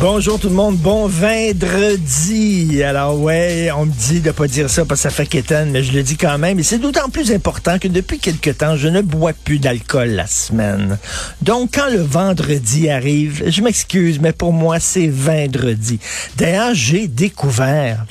Bonjour tout le monde, bon vendredi. Alors ouais, on me dit de pas dire ça parce que ça fait quétaine, mais je le dis quand même. Et c'est d'autant plus important que depuis quelque temps, je ne bois plus d'alcool la semaine. Donc quand le vendredi arrive, je m'excuse, mais pour moi c'est vendredi. D'ailleurs, j'ai découvert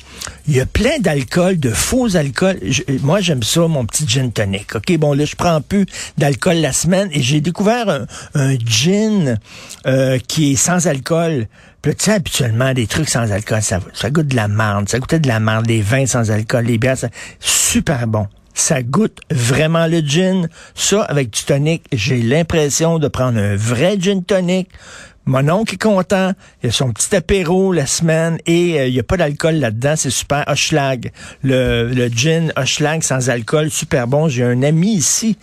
il y a plein d'alcool, de faux alcool. Je- moi, j'aime ça, mon petit gin tonic. OK, bon, là, je prends plus d'alcool la semaine et j'ai découvert un, gin euh, qui est sans alcool. Puis tu sais, habituellement, des trucs sans alcool, ça, ça goûte de la marde. Ça goûtait de la marde, des vins sans alcool, les bières, ça- super bon. Ça goûte vraiment le gin. Ça, avec du tonic, j'ai l'impression de prendre un vrai gin tonic. Mon oncle est content. Il a son petit apéro la semaine et euh, il n'y a pas d'alcool là-dedans. C'est super. Hochelag. Le, le gin Hochelag sans alcool, super bon. J'ai un ami ici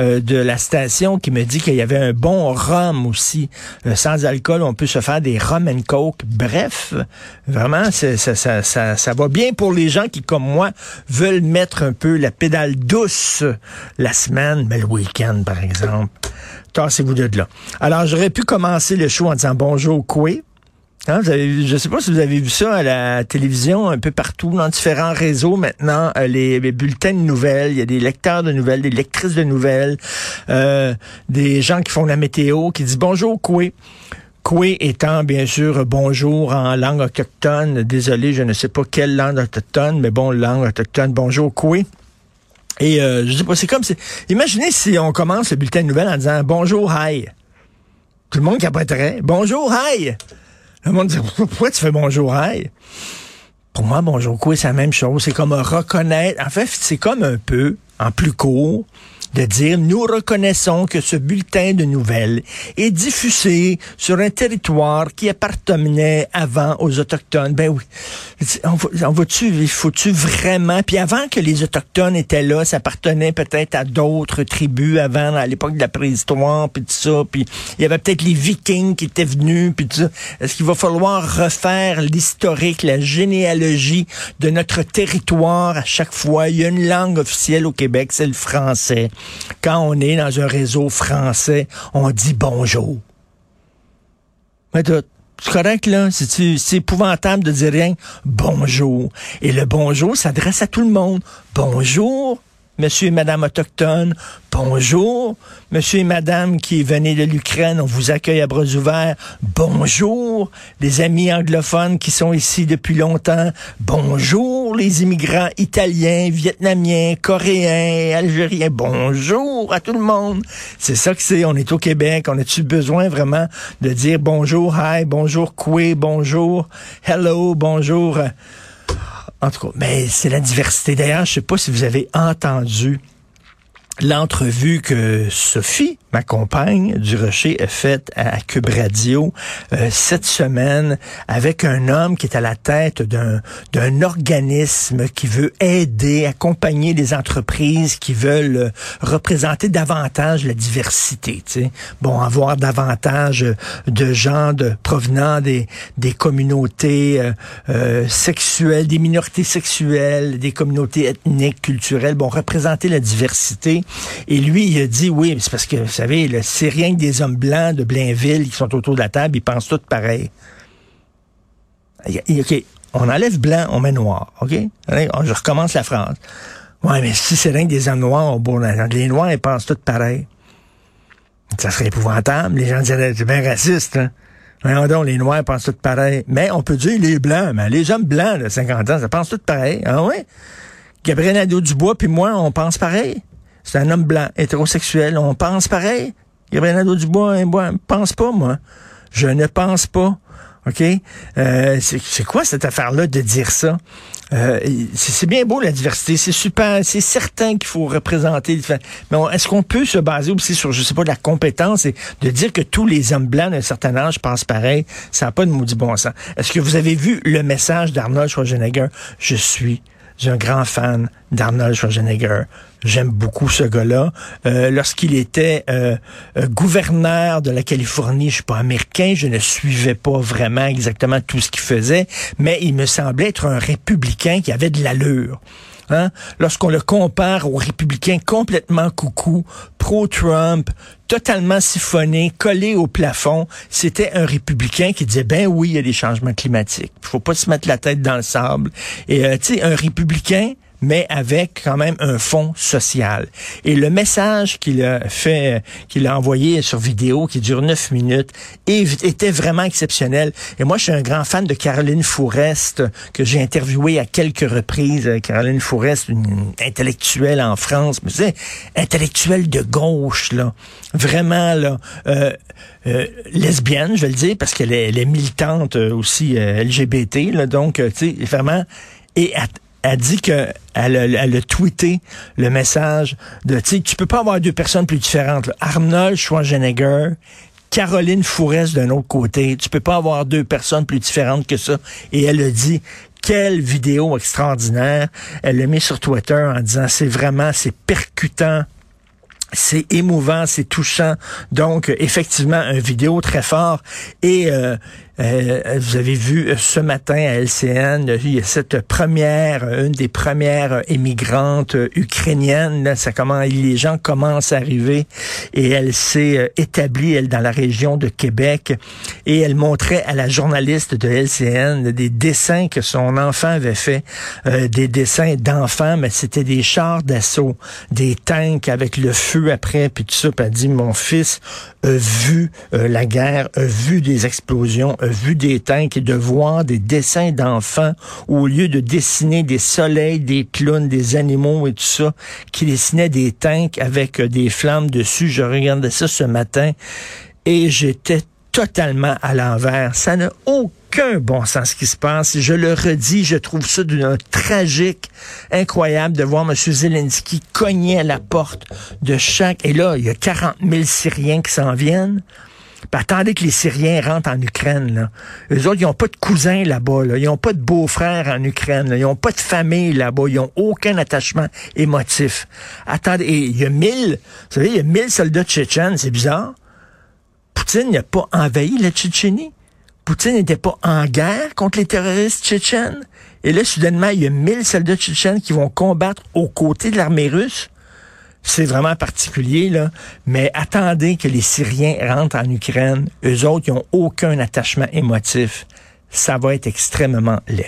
euh, de la station qui me dit qu'il y avait un bon rhum aussi. Euh, sans alcool, on peut se faire des rum and coke. Bref, vraiment, ça, ça, ça, ça va bien pour les gens qui, comme moi, veulent mettre un peu la pédale douce la semaine, mais le week-end, par exemple. Tassez-vous de là. Alors, j'aurais pu commencer le show en disant bonjour, Coué. Hein, je sais pas si vous avez vu ça à la télévision, un peu partout, dans différents réseaux maintenant, euh, les, les bulletins de nouvelles, il y a des lecteurs de nouvelles, des lectrices de nouvelles, euh, des gens qui font la météo, qui disent bonjour Coué. Coué étant bien sûr bonjour en langue autochtone. Désolé, je ne sais pas quelle langue autochtone, mais bon, langue autochtone, bonjour Coué. Et euh, je sais pas, c'est comme si... Imaginez si on commence le bulletin de nouvelles en disant bonjour, hi. Tout le monde capoterait. Bonjour, hi. Le monde dit, pourquoi tu fais bonjour, hi? Pour moi, bonjour, quoi, c'est la même chose. C'est comme reconnaître. En fait, c'est comme un peu, en plus court, de dire, nous reconnaissons que ce bulletin de nouvelles est diffusé sur un territoire qui appartenait avant aux Autochtones. Ben oui. On, va- on va-tu, faut-tu vraiment, puis avant que les Autochtones étaient là, ça appartenait peut-être à d'autres tribus avant, à l'époque de la préhistoire, puis tout ça, puis il y avait peut-être les Vikings qui étaient venus, puis tout ça. Est-ce qu'il va falloir refaire l'historique, la généalogie de notre territoire à chaque fois? Il y a une langue officielle au Québec, c'est le français. Quand on est dans un réseau français, on dit bonjour. Mais tout. C'est correct, là. C'est c'est épouvantable de dire rien. Bonjour. Et le bonjour s'adresse à tout le monde. Bonjour, monsieur et madame autochtone. Bonjour, monsieur et madame qui venez de l'Ukraine. On vous accueille à bras ouverts. Bonjour, les amis anglophones qui sont ici depuis longtemps. Bonjour, les immigrants italiens, vietnamiens, coréens, algériens. Bonjour à tout le monde. C'est ça que c'est. On est au Québec. On a-tu besoin vraiment de dire bonjour, hi, bonjour, quoi, bonjour, hello, bonjour. En tout cas, mais c'est la diversité. D'ailleurs, je sais pas si vous avez entendu l'entrevue que Sophie, ma compagne du Rocher, a faite à Cube Radio euh, cette semaine avec un homme qui est à la tête d'un organisme qui veut aider, accompagner les entreprises qui veulent euh, représenter davantage la diversité. Tu sais. Bon, avoir davantage de gens de provenant des, des communautés euh, euh, sexuelles, des minorités sexuelles, des communautés ethniques, culturelles. Bon, représenter la diversité. Et lui, il a dit, oui, c'est parce que, savez, là, c'est rien que des hommes blancs de Blainville qui sont autour de la table, ils pensent tous pareil. OK, on enlève blanc, on met noir, OK? Je recommence la phrase. Ouais, mais si c'est rien que des hommes noirs, bon, les noirs, ils pensent tous pareil. Ça serait épouvantable. Les gens diraient, c'est bien raciste, hein? Les Noirs pensent tous pareil. Mais on peut dire les Blancs, mais les hommes blancs de 50 ans, ça pense tout pareil. Ah ouais? Gabriel Nadeau-Dubois puis moi, on pense pareil? C'est un homme blanc, hétérosexuel, on pense pareil? Gabriel Nadeau-Dubois, hein, moi, pense pas, moi. Je ne pense pas. OK? Euh, c'est quoi cette affaire-là de dire ça? Euh, c'est bien beau la diversité, c'est super, c'est certain qu'il faut représenter. Mais est-ce qu'on peut se baser aussi sur, je sais pas, la compétence et de dire que tous les hommes blancs d'un certain âge pensent pareil? Ça n'a pas de maudit bon sens. Est-ce que vous avez vu le message d'Arnold Schwarzenegger? Je suis un grand fan d'Arnold Schwarzenegger. J'aime beaucoup ce gars-là. Euh, lorsqu'il était euh, euh, gouverneur de la Californie, je suis pas américain, je ne suivais pas vraiment exactement tout ce qu'il faisait, mais il me semblait être un républicain qui avait de l'allure. Hein? Lorsqu'on le compare aux républicains complètement coucou, pro-Trump, totalement siphonné, collé au plafond, c'était un républicain qui disait, ben oui, il y a des changements climatiques. Il faut pas se mettre la tête dans le sable. Et, tu sais, un républicain, mais avec quand même un fond social. Et le message qu'il a fait, qu'il a envoyé sur vidéo, qui dure neuf minutes, était vraiment exceptionnel. Et moi, je suis un grand fan de Caroline Fourest, que j'ai interviewé à quelques reprises. Caroline Fourest, une intellectuelle en France, mais c'est intellectuelle de gauche, là. Vraiment, là. Euh, euh, lesbienne, je vais le dire, parce qu'elle est, militante euh, aussi LGBT, là, donc, tu sais, vraiment, et a dit que elle a, elle tweeté le message de tu peux pas avoir deux personnes plus différentes là. Arnold Schwarzenegger Caroline Fourest d'un autre côté tu peux pas avoir deux personnes plus différentes que ça et elle a dit quelle vidéo extraordinaire elle l'a mis sur Twitter en disant c'est vraiment c'est percutant c'est émouvant, c'est touchant. Donc, effectivement, une vidéo très fort. Et euh, euh, vous avez vu euh, ce matin à LCN, il y a cette première, euh, une des premières émigrantes ukrainiennes. Ça commence, les gens commencent à arriver et elle s'est établie, elle, dans la région de Québec. Et elle montrait à la journaliste de LCN des dessins que son enfant avait fait, des dessins d'enfants, mais c'était des chars d'assaut, des tanks avec le feu après, puis tout ça. Puis elle dit, mon fils a vu la guerre, a vu des explosions, vu des tanks et de voir des dessins d'enfants au lieu de dessiner des soleils, des clowns, des animaux et tout ça, qui dessinaient des tanks avec euh, des flammes dessus. Je regardais ça ce matin et j'étais totalement à l'envers. Ça n'a aucun bon sens qui se passe. Je le redis, je trouve ça d'une tragique, incroyable de voir M. Zelensky cogner à la porte de chaque... Et là, il y a 40 000 Syriens qui s'en viennent attendez que les Syriens rentrent en Ukraine. Là. Eux autres, ils n'ont pas de cousins là-bas. Là. Ils n'ont pas de beaux-frères en Ukraine. Là. Ils n'ont pas de famille là-bas. Ils n'ont aucun attachement émotif. Attendez, il y a mille, vous savez, il y a mille soldats tchétchènes. C'est bizarre. Poutine n'a pas envahi la Tchétchénie. Poutine n'était pas en guerre contre les terroristes tchétchènes. Et là, soudainement, il y a mille soldats tchétchènes qui vont combattre aux côtés de l'armée russe c'est vraiment particulier, là. Mais attendez que les Syriens rentrent en Ukraine. Eux autres, ils n'ont aucun attachement émotif. Ça va être extrêmement laid.